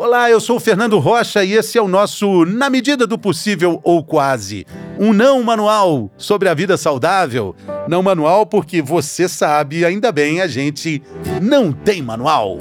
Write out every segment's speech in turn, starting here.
Olá, eu sou o Fernando Rocha e esse é o nosso Na Medida do Possível ou Quase. Um não manual sobre a vida saudável. Não manual porque você sabe, ainda bem, a gente não tem manual.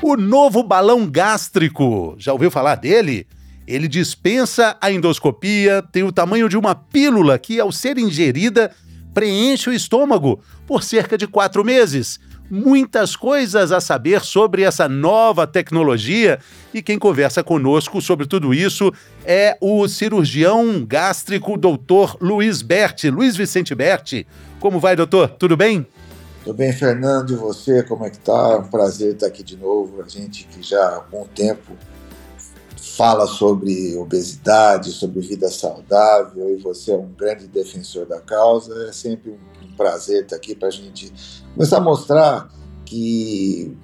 O novo balão gástrico. Já ouviu falar dele? Ele dispensa a endoscopia, tem o tamanho de uma pílula que, ao ser ingerida, preenche o estômago por cerca de quatro meses. Muitas coisas a saber sobre essa nova tecnologia e quem conversa conosco sobre tudo isso é o cirurgião gástrico doutor Luiz Berti, Luiz Vicente Berti. Como vai, doutor? Tudo bem? Tudo bem, Fernando, e você, como é que tá? É um prazer estar aqui de novo. A gente que já há algum tempo fala sobre obesidade, sobre vida saudável, e você é um grande defensor da causa. É sempre um prazer estar aqui para a gente começar a mostrar que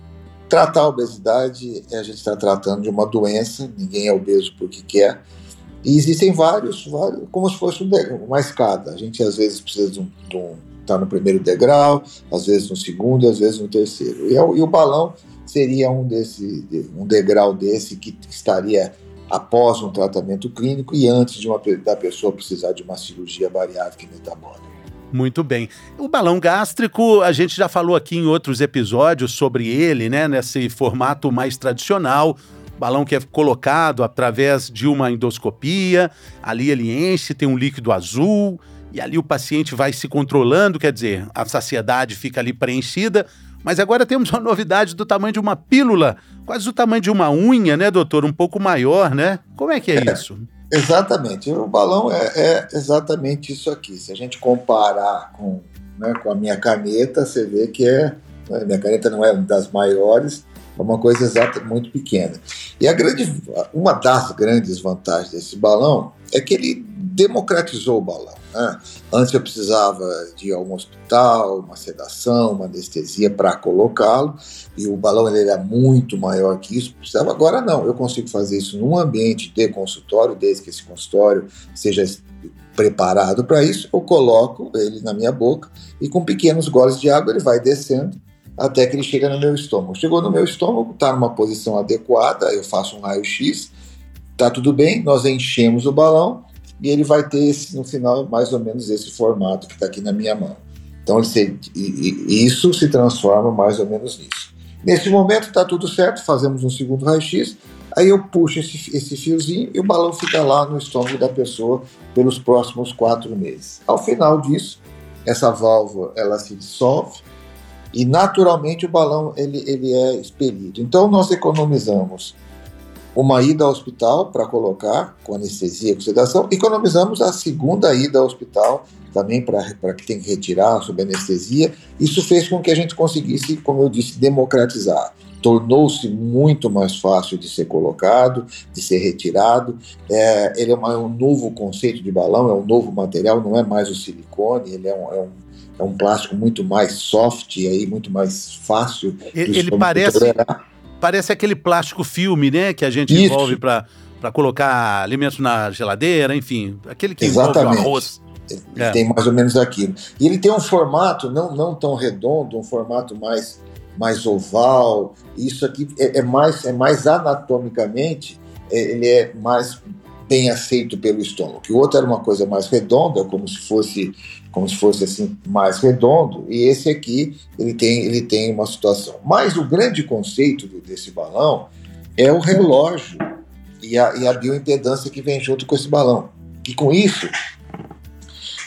tratar a obesidade é a gente está tratando de uma doença, ninguém é obeso porque quer. E existem vários, vários como se fosse uma escada. A gente às vezes precisa de um, de um está no primeiro degrau, às vezes no segundo, às vezes no terceiro. E, é e o balão seria um, desse, um degrau desse que estaria após um tratamento clínico e antes de uma, da pessoa precisar de uma cirurgia bariátrica e metabólica. Muito bem. O balão gástrico, a gente já falou aqui em outros episódios sobre ele, né? Nesse formato mais tradicional. Balão que é colocado através de uma endoscopia, ali ele enche, tem um líquido azul, e ali o paciente vai se controlando, quer dizer, a saciedade fica ali preenchida. Mas agora temos uma novidade do tamanho de uma pílula, quase o tamanho de uma unha, né, doutor? Um pouco maior, né? Como é que é, é isso? Exatamente. O balão é, é, exatamente isso aqui. Se a gente comparar com, né, com a minha caneta, você vê que é. A né, minha caneta não é das maiores, é uma coisa exata muito pequena. E a grande, uma das grandes vantagens desse balão é que ele democratizou o balão. Né? Antes eu precisava de algum hospital, uma sedação, uma anestesia para colocá-lo, e o balão ele era muito maior que isso, precisava. Agora não, eu consigo fazer isso num ambiente de consultório, desde que esse consultório seja preparado para isso, eu coloco ele na minha boca e com pequenos goles de água ele vai descendo até que ele chega no meu estômago. Chegou no meu estômago, está numa posição adequada, eu faço um raio-x, tá tudo bem, nós enchemos o balão e ele vai ter esse, no final mais ou menos esse formato que está aqui na minha mão. Então ele e, isso se transforma mais ou menos nisso. Nesse momento está tudo certo, fazemos um segundo raio-x, aí eu puxo esse, esse fiozinho e o balão fica lá no estômago da pessoa pelos próximos quatro meses. Ao final disso, essa válvula ela se dissolve e naturalmente o balão ele, ele é expelido. Então nós economizamos uma ida ao hospital para colocar com anestesia, com sedação, economizamos a segunda ida ao hospital também para que tem que retirar sob anestesia. Isso fez com que a gente conseguisse, como eu disse, democratizar. Tornou-se muito mais fácil de ser colocado, de ser retirado. É, ele é, uma, é, um novo conceito de balão, é um novo material, não é mais o silicone, ele é um, é um é um plástico muito mais soft e aí muito mais fácil. Ele parece parece aquele plástico filme, né, que a gente Isso. envolve para colocar alimentos na geladeira, enfim, aquele que Exatamente. envolve o arroz. É. Tem mais ou menos aquilo. E ele tem um formato não, não tão redondo, um formato mais, mais oval. Isso aqui é, é mais, é mais anatomicamente, é, ele é mais bem aceito pelo estômago. O outro era uma coisa mais redonda, como se fosse como se fosse assim mais redondo, e esse aqui ele tem ele tem uma situação. Mas o grande conceito desse balão é o relógio e a, e a bioimpedância que vem junto com esse balão. E com isso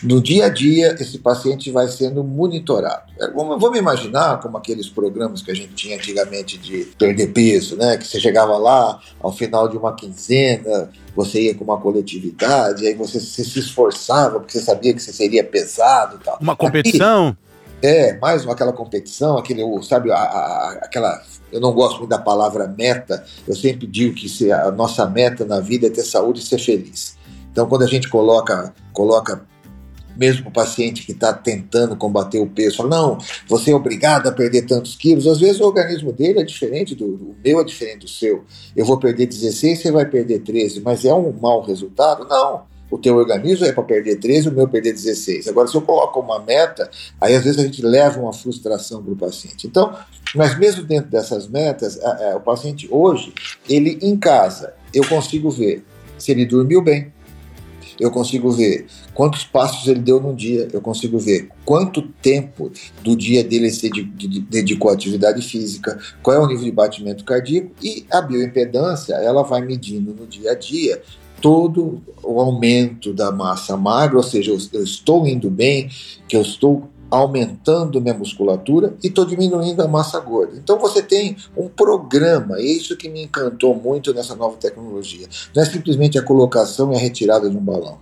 no dia a dia, esse paciente vai sendo monitorado. É, vamos imaginar como aqueles programas que a gente tinha antigamente de perder peso, né? Que você chegava lá, ao final de uma quinzena, você ia com uma coletividade, aí você, se esforçava porque você sabia que você seria pesado tal. Uma competição? Aqui, é, mais aquela competição, aquele, sabe, a, a, aquela. Eu não gosto muito da palavra meta, eu sempre digo que a nossa meta na vida é ter saúde e ser feliz. Então, quando a gente coloca, coloca mesmo o paciente que está tentando combater o peso, fala, não, você é obrigado a perder tantos quilos. Às vezes o organismo dele é diferente do o meu, é diferente do seu. Eu vou perder 16, você vai perder 13, mas é um mau resultado? Não. o teu organismo é para perder 13, o meu perder 16. Agora, se eu coloco uma meta, aí às vezes a gente leva uma frustração para o paciente. Então, mas mesmo dentro dessas metas, a, a, o paciente hoje, ele em casa, eu consigo ver se ele dormiu bem, eu consigo ver quantos passos ele deu no dia, eu consigo ver quanto tempo do dia dele se dedicou à atividade física, qual é o nível de batimento cardíaco e a bioimpedância, ela vai medindo no dia a dia todo o aumento da massa magra, ou seja, eu, estou indo bem, que eu estou aumentando minha musculatura e estou diminuindo a massa gorda. Então você tem um programa, é isso que me encantou muito nessa nova tecnologia. Não é simplesmente a colocação e a retirada de um balão.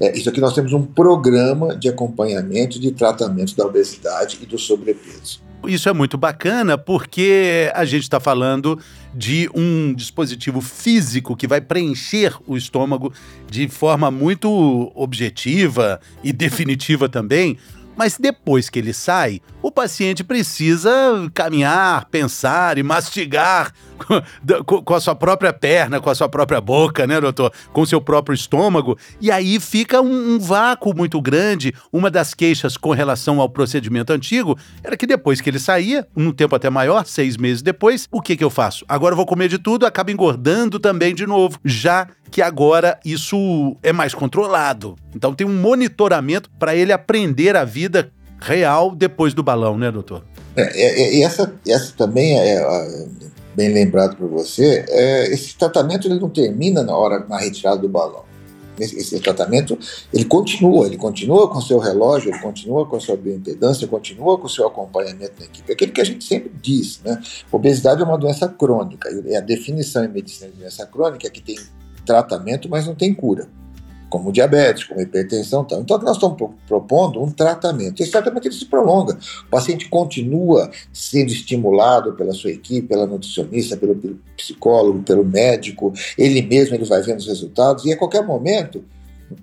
É, isso aqui nós temos um programa de acompanhamento de tratamento da obesidade e do sobrepeso. Isso é muito bacana porque a gente está falando de um dispositivo físico que vai preencher o estômago de forma muito objetiva e definitiva também, mas depois que ele sai, o paciente precisa caminhar, pensar e mastigar com a sua própria perna, com a sua própria boca, né, doutor? Com o seu próprio estômago. E aí fica um, um vácuo muito grande. Uma das queixas com relação ao procedimento antigo era que depois que ele saía, num tempo até maior, seis meses depois, o que, que eu faço? Agora eu vou comer de tudo, acaba engordando também de novo. Já que agora isso é mais controlado. Então tem um monitoramento para ele aprender a vida real depois do balão, né, doutor? É, é, é, essa, essa também é, é bem lembrado por você. É, esse tratamento ele não termina na hora na retirada do balão. Esse, esse, tratamento ele continua, ele continua com seu relógio, ele continua com sua bioimpedância, continua com seu acompanhamento na equipe. Aquilo que a gente sempre diz, né? Obesidade é uma doença crônica. E a definição em medicina de doença crônica é que tem tratamento, mas não tem cura, como diabetes, como hipertensão. Tal. Então, nós estamos propondo um tratamento. Esse tratamento ele se prolonga. O paciente continua sendo estimulado pela sua equipe, pela nutricionista, pelo, pelo psicólogo, pelo médico. Ele mesmo ele vai vendo os resultados e a qualquer momento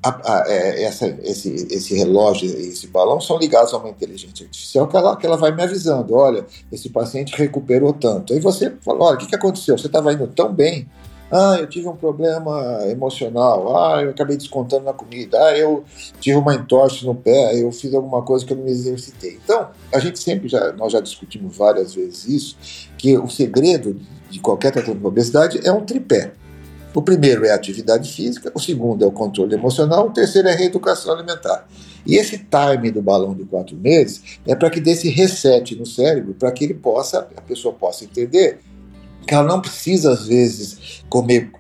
a, a, é, essa, esse, esse relógio e esse balão são ligados a uma inteligência artificial que ela, que ela vai me avisando: olha, esse paciente recuperou tanto. Aí você fala: olha, o que, que aconteceu? Você estava indo tão bem ah, eu tive um problema emocional. Ah, eu acabei descontando na comida. Ah, eu tive uma entorse no pé. Eu fiz alguma coisa que eu não me exercitei. Então, a gente sempre já, nós já discutimos várias vezes isso, que o segredo de qualquer tratamento de obesidade é um tripé. O primeiro é a atividade física, o segundo é o controle emocional, o terceiro é a reeducação alimentar. E esse time do balão de quatro meses é para que dê esse reset no cérebro, para que ele possa, a pessoa possa entender que ela não precisa, às vezes, comer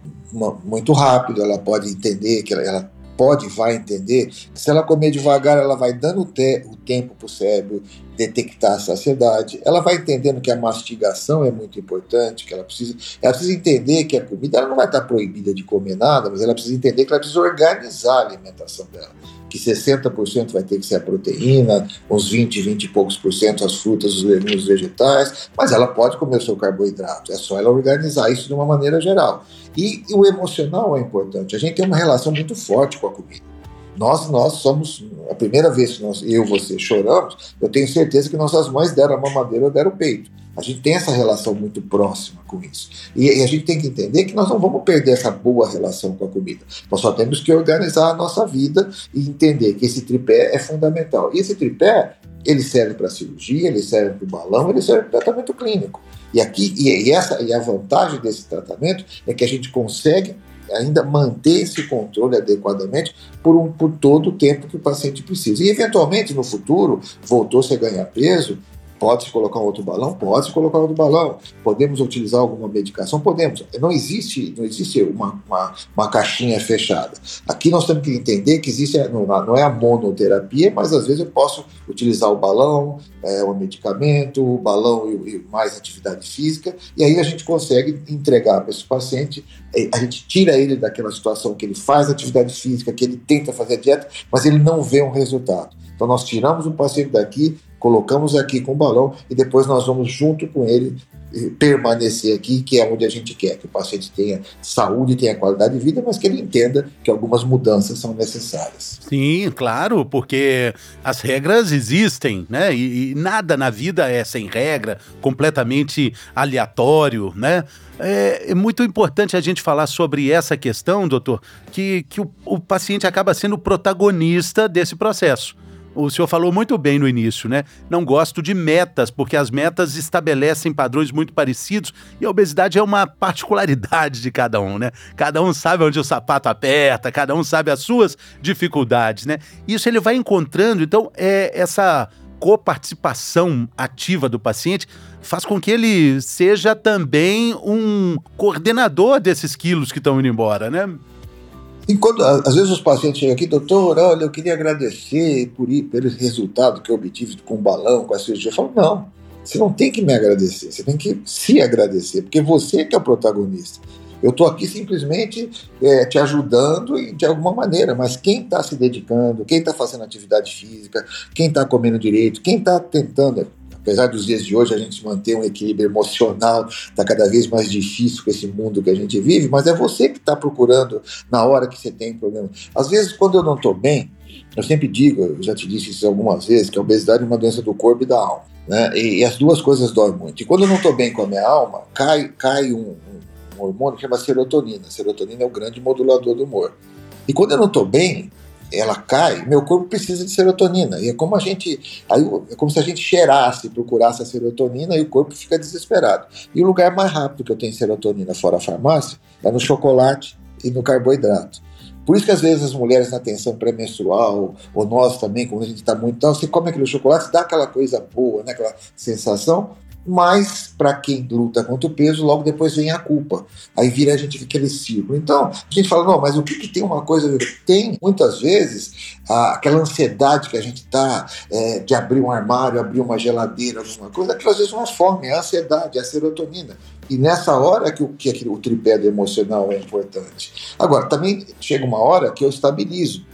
muito rápido, ela pode entender que ela, ela pode vai entender que se ela comer devagar, ela vai dando te, o tempo para o cérebro detectar a saciedade. Ela vai entendendo que a mastigação é muito importante, que ela precisa, ela precisa entender que a comida ela não vai estar proibida de comer nada, mas ela precisa entender que ela precisa organizar a alimentação dela que 60% vai ter que ser a proteína, uns 20, 20 e poucos por cento as frutas, os legumes, vegetais, mas ela pode comer o seu carboidrato, é só ela organizar isso de uma maneira geral. E, e o emocional é importante, a gente tem uma relação muito forte com a comida. Nós, nós somos, a primeira vez que nós, eu e você choramos, eu tenho certeza que nossas mães deram a mamadeira deram o peito. A gente tem essa relação muito próxima com isso. E, e, a gente tem que entender que nós não vamos perder essa boa relação com a comida. Nós só temos que organizar a nossa vida e entender que esse tripé é fundamental. E esse tripé, ele serve para cirurgia, ele serve para o balão, ele serve para tratamento clínico. E aqui e, e essa e a vantagem desse tratamento é que a gente consegue ainda manter esse controle adequadamente por, um, por todo o tempo que o paciente precisa. E, eventualmente, no futuro, voltou-se a ganhar peso, Pode-se colocar um outro balão? Pode-se colocar outro balão. Podemos utilizar alguma medicação? Podemos. Não existe, não existe uma, uma, uma caixinha fechada. Aqui nós temos que entender que existe, não é a monoterapia, mas às vezes eu posso utilizar o balão, é, o medicamento, o balão e, e mais atividade física, e aí a gente consegue entregar para esse paciente, a gente tira ele daquela situação que ele faz atividade física, que ele tenta fazer dieta, mas ele não vê um resultado. Então nós tiramos o paciente daqui, colocamos aqui com o balão e depois nós vamos junto com ele permanecer aqui, que é onde a gente quer, que o paciente tenha saúde, tenha qualidade de vida, mas que ele entenda que algumas mudanças são necessárias. Sim, claro, porque as regras existem, né? E, e nada na vida é sem regra, completamente aleatório, né? É, é, muito importante a gente falar sobre essa questão, doutor, que, que o, o paciente acaba sendo o protagonista desse processo o senhor falou muito bem no início, né? Não gosto de metas, porque as metas estabelecem padrões muito parecidos e a obesidade é uma particularidade de cada um, né? Cada um sabe onde o sapato aperta, cada um sabe as suas dificuldades, né? Isso ele vai encontrando, então, é essa coparticipação ativa do paciente faz com que ele seja também um coordenador desses quilos que estão indo embora, né? E quando, às vezes os pacientes chegam aqui, doutor, olha, eu queria agradecer por ir, pelo resultado que eu obtive com o balão, com a cirurgia. Eu falo, não, você não tem que me agradecer, você tem que se agradecer, porque você que é o protagonista. Eu estou aqui simplesmente é, te ajudando de alguma maneira, mas quem está se dedicando, quem está fazendo atividade física, quem está comendo direito, quem está tentando apesar dos dias de hoje a gente manter um equilíbrio emocional, está cada vez mais difícil com esse mundo que a gente vive, mas é você que está procurando na hora que você tem problema. Às vezes, quando eu não estou bem, eu sempre digo, eu já te disse isso algumas vezes, que a obesidade é uma doença do corpo e da alma. Né? E, e as duas coisas doem muito. E quando eu não estou bem com a minha alma, cai, cai um, um, hormônio que chama serotonina. A serotonina é o grande modulador do humor. E quando eu não estou bem, ela cai, meu corpo precisa de serotonina. E é como a gente, aí é como se a gente cheirasse, procurasse a serotonina e o corpo fica desesperado. E o lugar mais rápido que eu tenho serotonina fora a farmácia é no chocolate e no carboidrato. Por isso que às vezes as mulheres na tensão pré-menstrual, ou nós também, quando a gente está muito tal, você come aquele chocolate, dá aquela coisa boa, né, aquela sensação, mas para quem luta contra o peso, logo depois vem a culpa. Aí vira a gente aquele círculo. Então, a gente fala, não, mas o que, que tem uma coisa. Tem, muitas vezes, aquela ansiedade que a gente está é, de abrir um armário, abrir uma geladeira, alguma coisa, aquilo às vezes uma fome, é a ansiedade, é a serotonina. E nessa hora que o, que o tripé do emocional é importante. Agora, também chega uma hora que eu estabilizo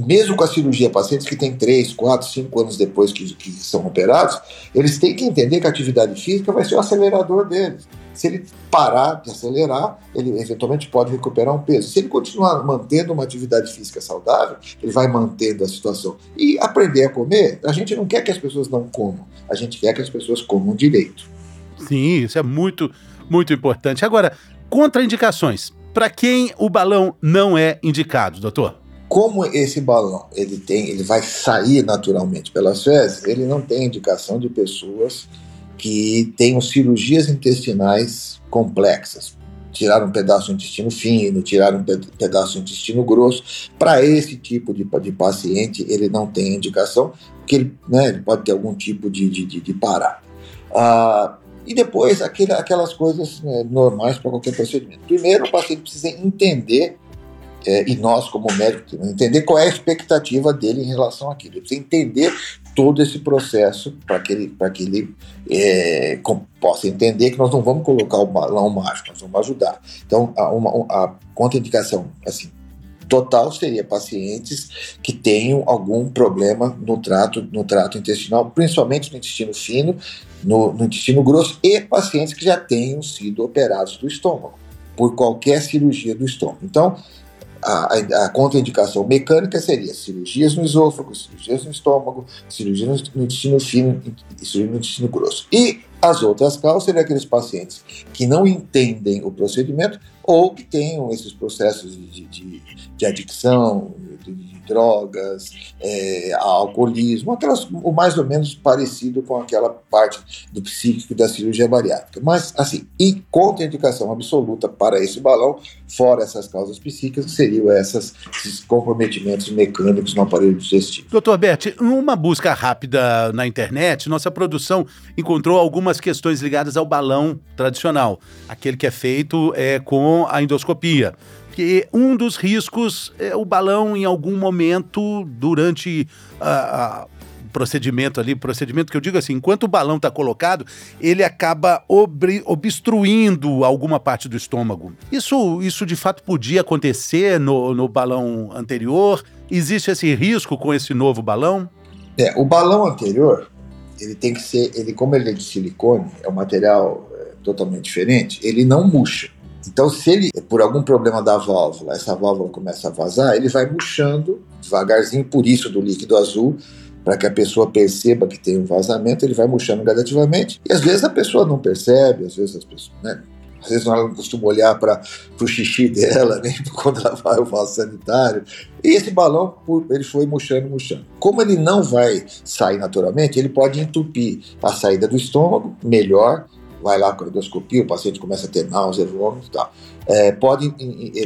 mesmo com a cirurgia, pacientes que têm 3, 4, 5 anos depois que, que, são operados, eles têm que entender que a atividade física vai ser o acelerador deles. Se ele parar de acelerar, ele eventualmente pode recuperar um peso. Se ele continuar mantendo uma atividade física saudável, ele vai mantendo a situação. E aprender a comer, a gente não quer que as pessoas não comam, a gente quer que as pessoas comam direito. Sim, isso é muito, muito importante. Agora, contraindicações. Para quem o balão não é indicado, doutor? Como esse balão ele tem, ele vai sair naturalmente pelas fezes, ele não tem indicação de pessoas que tenham cirurgias intestinais complexas. Tirar um pedaço do intestino fino, tirar um pedaço do intestino grosso. Para esse tipo de, de paciente, ele não tem indicação, porque ele, né, ele pode ter algum tipo de, de, de, de parar. Ah, e depois, aquele, aquelas coisas né, normais para qualquer procedimento. Primeiro, o paciente precisa entender é, e nós, como médico, entender qual é a expectativa dele em relação àquilo. Ele precisa entender todo esse processo para que ele, que ele é, possa entender que nós não vamos colocar o balão mágico, nós vamos ajudar. Então, a, uma, a contraindicação assim, total seria pacientes que tenham algum problema no trato, no trato intestinal, principalmente no intestino fino, no, no intestino grosso, e pacientes que já tenham sido operados do estômago, por qualquer cirurgia do estômago. Então, a, a, contraindicação mecânica seria cirurgias no esôfago, cirurgias no estômago, cirurgias no intestino fino e cirurgia no intestino grosso. E as outras causas seriam aqueles pacientes que não entendem o procedimento ou que tenham esses processos de, de, de adicção, de, drogas, é, alcoolismo, aquelas, o mais ou menos parecido com aquela parte do psíquico da cirurgia bariátrica. Mas, assim, e contraindicação absoluta para esse balão, fora essas causas psíquicas, seriam essas, esses comprometimentos mecânicos no aparelho digestivo. Doutor Bert, numa busca rápida na internet, nossa produção encontrou algumas questões ligadas ao balão tradicional, aquele que é feito é, com a endoscopia porque um dos riscos é o balão em algum momento durante a, a procedimento ali, procedimento que eu digo assim, enquanto o balão está colocado, ele acaba obstruindo alguma parte do estômago. Isso, isso de fato podia acontecer no, no balão anterior? Existe esse risco com esse novo balão? É, o balão anterior, ele tem que ser, ele como ele é de silicone, é um material totalmente diferente, ele não murcha. Então, se ele, por algum problema da válvula, essa válvula começa a vazar, ele vai murchando devagarzinho, por isso do líquido azul, para que a pessoa perceba que tem um vazamento, ele vai murchando gradativamente. E às vezes a pessoa não percebe, às vezes as pessoas, né? Às vezes ela não costuma olhar para o xixi dela, nem quando ela vai ao vaso sanitário. E esse balão, ele foi murchando, murchando. Como ele não vai sair naturalmente, ele pode entupir a saída do estômago, melhor, vai lá com a endoscopia, o paciente começa a ter náusea, vômito e tal. É, pode,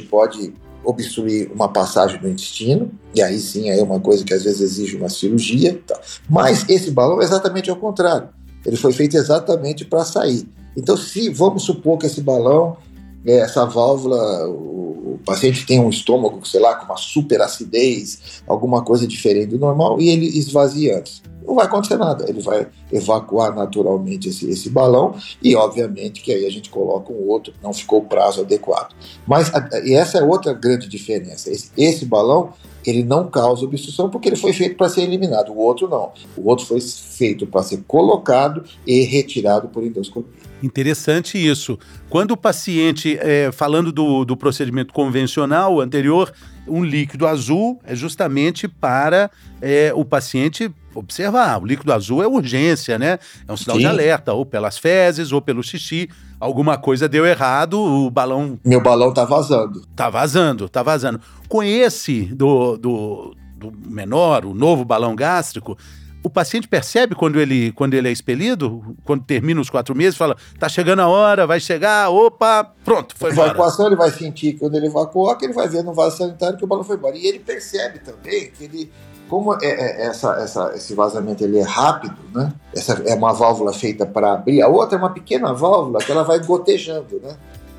pode obstruir uma passagem do intestino, e aí sim é uma coisa que às vezes exige uma cirurgia. Tal. Mas esse balão é exatamente ao contrário. Ele foi feito exatamente para sair. Então, se vamos supor que esse balão, é, essa válvula, o, o, paciente tem um estômago, sei lá, com uma super acidez, alguma coisa diferente do normal, e ele esvazia antes não vai acontecer nada. Ele vai evacuar naturalmente esse, esse balão e, obviamente, que aí a gente coloca um outro, não ficou o prazo adequado. Mas e essa é outra grande diferença. Esse, esse balão ele não causa obstrução porque ele foi feito para ser eliminado. O outro não. O outro foi feito para ser colocado e retirado por endoscopia. Interessante isso. Quando o paciente, é, falando do, do procedimento convencional anterior, um líquido azul é justamente para é, o paciente observar. O líquido azul é urgência, né? É um sinal Sim. de alerta, ou pelas fezes, ou pelo xixi. Alguma coisa deu errado, o balão. Meu balão tá vazando. Tá vazando, tá vazando. Com esse do, do, do menor, o novo balão gástrico, o paciente percebe quando ele, quando ele é expelido, quando termina os quatro meses, fala, tá chegando a hora, vai chegar, opa, pronto, foi embora. Evacuação ele vai sentir quando ele evacuar, que ele vai ver no vaso sanitário que o balão foi embora. E ele percebe também que ele, como é, é, essa, essa, esse vazamento ele é rápido, né? Essa é uma válvula feita para abrir, a outra é uma pequena válvula que ela vai gotejando, né?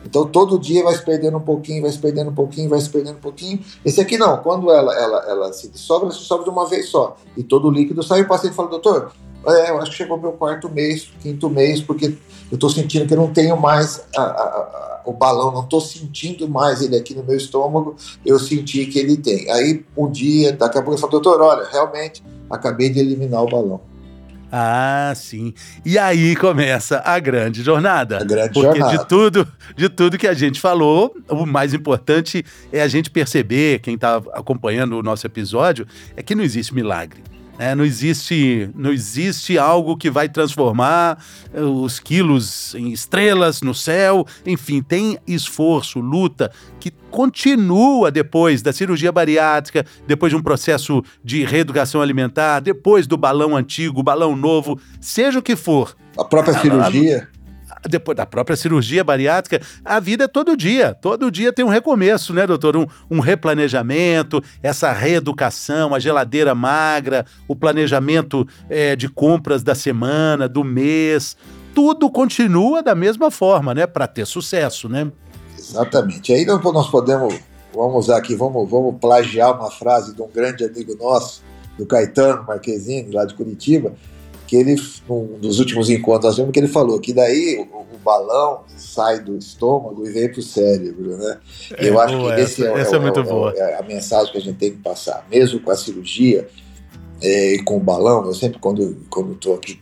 Então todo dia vai se perdendo um pouquinho, vai se perdendo um pouquinho, vai se perdendo um pouquinho. Esse aqui não, quando ela, ela, ela se dissolve, ela se dissolve de uma vez só. E todo o líquido sai. O paciente fala, doutor, é, eu acho que chegou meu quarto mês, quinto mês, porque eu estou sentindo que eu não tenho mais a, a, a, o balão, não estou sentindo mais ele aqui no meu estômago, eu senti que ele tem. Aí um dia, daqui a pouco ele fala, doutor, olha, realmente acabei de eliminar o balão. Ah, sim. E aí começa a grande jornada. A grande Porque jornada. de tudo, de tudo que a gente falou, o mais importante é a gente perceber, quem está acompanhando o nosso episódio, é que não existe milagre. É, não, existe, não existe algo que vai transformar eh, os quilos em estrelas no céu. Enfim, tem esforço, luta que continua depois da cirurgia bariátrica, depois de um processo de reeducação alimentar, depois do balão antigo, balão novo, seja o que for. A própria cirurgia depois da própria cirurgia bariátrica, a vida é todo dia. Todo dia tem um recomeço, né, doutor? Um, um replanejamento, essa reeducação, a geladeira magra, o planejamento é, de compras da semana, do mês. Tudo continua da mesma forma, né? Para ter sucesso, né? Exatamente. Aí nós podemos, vamos aqui, vamos, vamos plagiar uma frase de um grande amigo nosso, do Caetano Marquezine, lá de Curitiba, que ele, um dos últimos encontros, nós vimos que ele falou que daí o, o balão sai do estômago e vem para o cérebro, né? É, eu acho que esse é, essa é, é, muito boa. é, a mensagem que a gente tem que passar, mesmo com a cirurgia é, e com o balão. Eu sempre, quando quando estou aqui,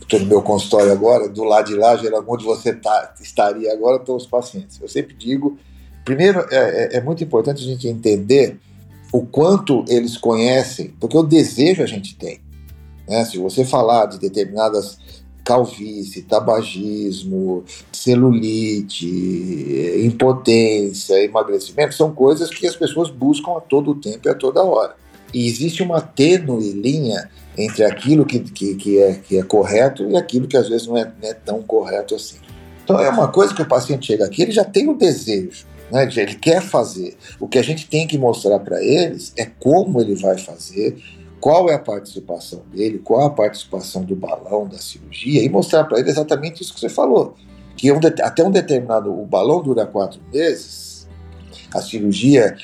estou no meu consultório agora, do lado de lá, geralmente onde você tá, estaria agora, estão os pacientes. Eu sempre digo, primeiro, é, é, é muito importante a gente entender o quanto eles conhecem, porque o desejo a gente tem. Né? Se você falar de determinadas calvície, tabagismo, celulite, impotência, emagrecimento, são coisas que as pessoas buscam a todo tempo e a toda hora. E existe uma tênue linha entre aquilo que, que, que, é, que é correto e aquilo que às vezes não é, não é tão correto assim. Então é uma coisa que o paciente chega aqui, ele já tem o desejo, né? ele quer fazer. O que a gente tem que mostrar para eles é como ele vai fazer, qual é a participação dele, qual a participação do balão da cirurgia e mostrar para ele exatamente isso que você falou, que um, até um determinado o balão dura quatro meses a cirurgia,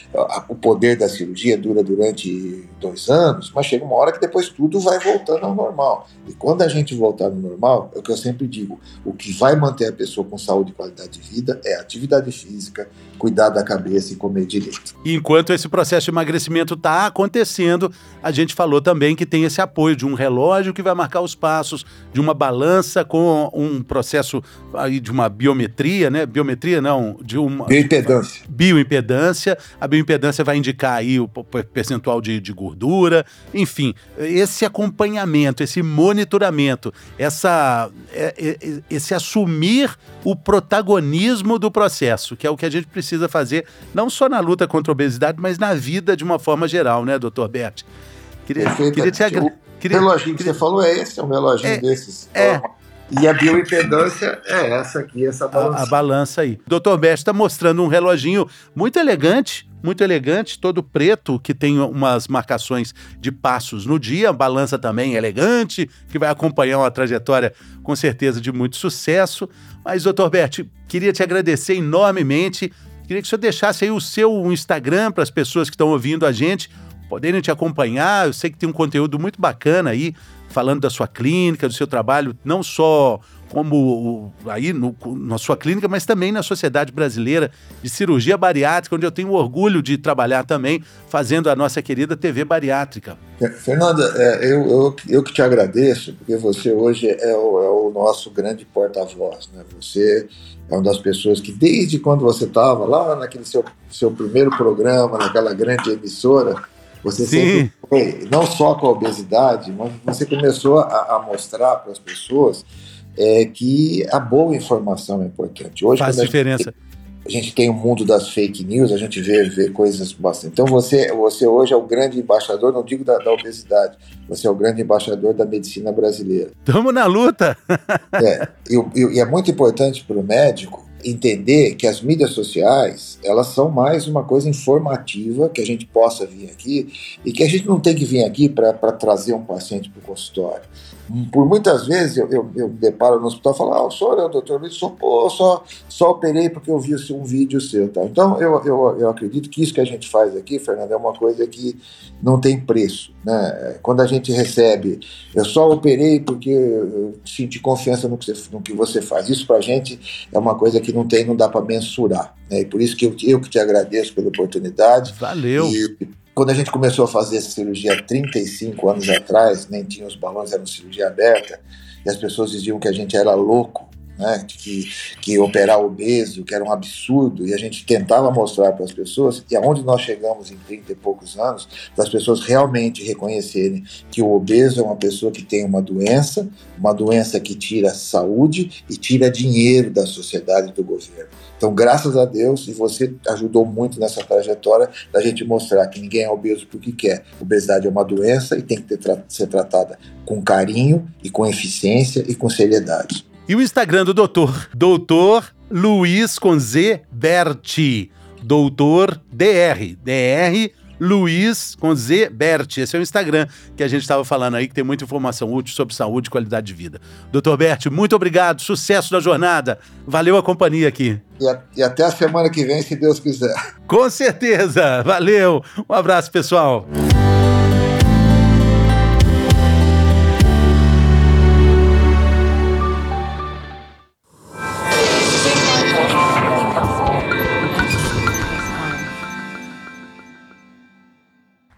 o poder da cirurgia dura durante dois anos, mas chega uma hora que depois tudo vai voltando ao normal. E quando a gente voltar no normal, é o que eu sempre digo: o que vai manter a pessoa com saúde e qualidade de vida é atividade física, cuidar da cabeça e comer direito. Enquanto esse processo de emagrecimento está acontecendo, a gente falou também que tem esse apoio de um relógio que vai marcar os passos, de uma balança com um processo aí de uma biometria, né? Biometria não, de uma bioimpedância. Bioimpedância. A bioimpedância vai indicar aí o percentual de, de gordura, enfim, esse acompanhamento, esse monitoramento, essa, é, é, esse assumir o protagonismo do processo, que é o que a gente precisa fazer, não só na luta contra a obesidade, mas na vida de uma forma geral, né, doutor Bert? Queria, queria te agradecer. O reloginho que você falou é esse, é um reloginho é, desses. É. E a bioimpedância é essa aqui, essa balança. A, a balança aí. Doutor Bert está mostrando um reloginho muito elegante, muito elegante, todo preto, que tem umas marcações de passos no dia, a balança também elegante, que vai acompanhar uma trajetória com certeza de muito sucesso. Mas, doutor Bert, queria te agradecer enormemente. Queria que o senhor deixasse aí o seu Instagram para as pessoas que estão ouvindo a gente poderem te acompanhar. Eu sei que tem um conteúdo muito bacana aí, falando da sua clínica, do seu trabalho, não só como aí no, na sua clínica, mas também na Sociedade Brasileira de Cirurgia Bariátrica, onde eu tenho orgulho de trabalhar também, fazendo a nossa querida TV Bariátrica. Fernanda, é, eu, eu, eu que te agradeço, porque você hoje é o, é o nosso grande porta-voz. Né? Você é uma das pessoas que, desde quando você estava lá naquele seu, seu primeiro programa, naquela grande emissora, você Sim. sempre foi, não só com a obesidade, mas você começou a, a mostrar para as pessoas é, que a boa informação é importante. Hoje, Faz diferença. A gente, a gente tem o mundo das fake news, a gente vê, vê coisas bastante. Então você, você hoje é o grande embaixador, não digo da, da obesidade, você é o grande embaixador da medicina brasileira. Estamos na luta! é, e, e, e é muito importante para o médico entender que as mídias sociais elas são mais uma coisa informativa que a gente possa vir aqui e que a gente não tem que vir aqui para trazer um paciente para o consultório por muitas vezes eu, eu, eu me deparo no hospital e falo, ah, o senhor é o doutor Luiz, só, pô, só, só operei porque eu vi um vídeo seu. Tá? Então, eu, eu, eu acredito que isso que a gente faz aqui, Fernando, é uma coisa que não tem preço. Né? Quando a gente recebe, eu só operei porque eu senti confiança no que você, no que você faz. Isso para a gente é uma coisa que não tem, não dá para mensurar. Né? E por isso que eu, eu que te agradeço pela oportunidade. Valeu! E, quando a gente começou a fazer essa cirurgia há 35 anos atrás, nem tinha os balões, era uma cirurgia aberta, e as pessoas diziam que a gente era louco, né, que, que operar obeso, que era um absurdo, e a gente tentava mostrar para as pessoas, e aonde nós chegamos em 30 e poucos anos, as pessoas realmente reconhecerem que o obeso é uma pessoa que tem uma doença, uma doença que tira saúde e tira dinheiro da sociedade e do governo. Então, graças a Deus, e você ajudou muito nessa trajetória da gente mostrar que ninguém é obeso porque quer. Obesidade é uma doença e tem que ter, ser tratada com carinho e com eficiência e com seriedade. E o Instagram do doutor? Doutor Luiz com Z Berti. Doutor DR. DR Luiz com Z Bert. Esse é o Instagram que a gente estava falando aí, que tem muita informação útil sobre saúde e qualidade de vida. Doutor Bert, muito obrigado, sucesso na jornada. Valeu a companhia aqui. E, a, e até a semana que vem, se Deus quiser. Com certeza. Valeu. Um abraço, pessoal.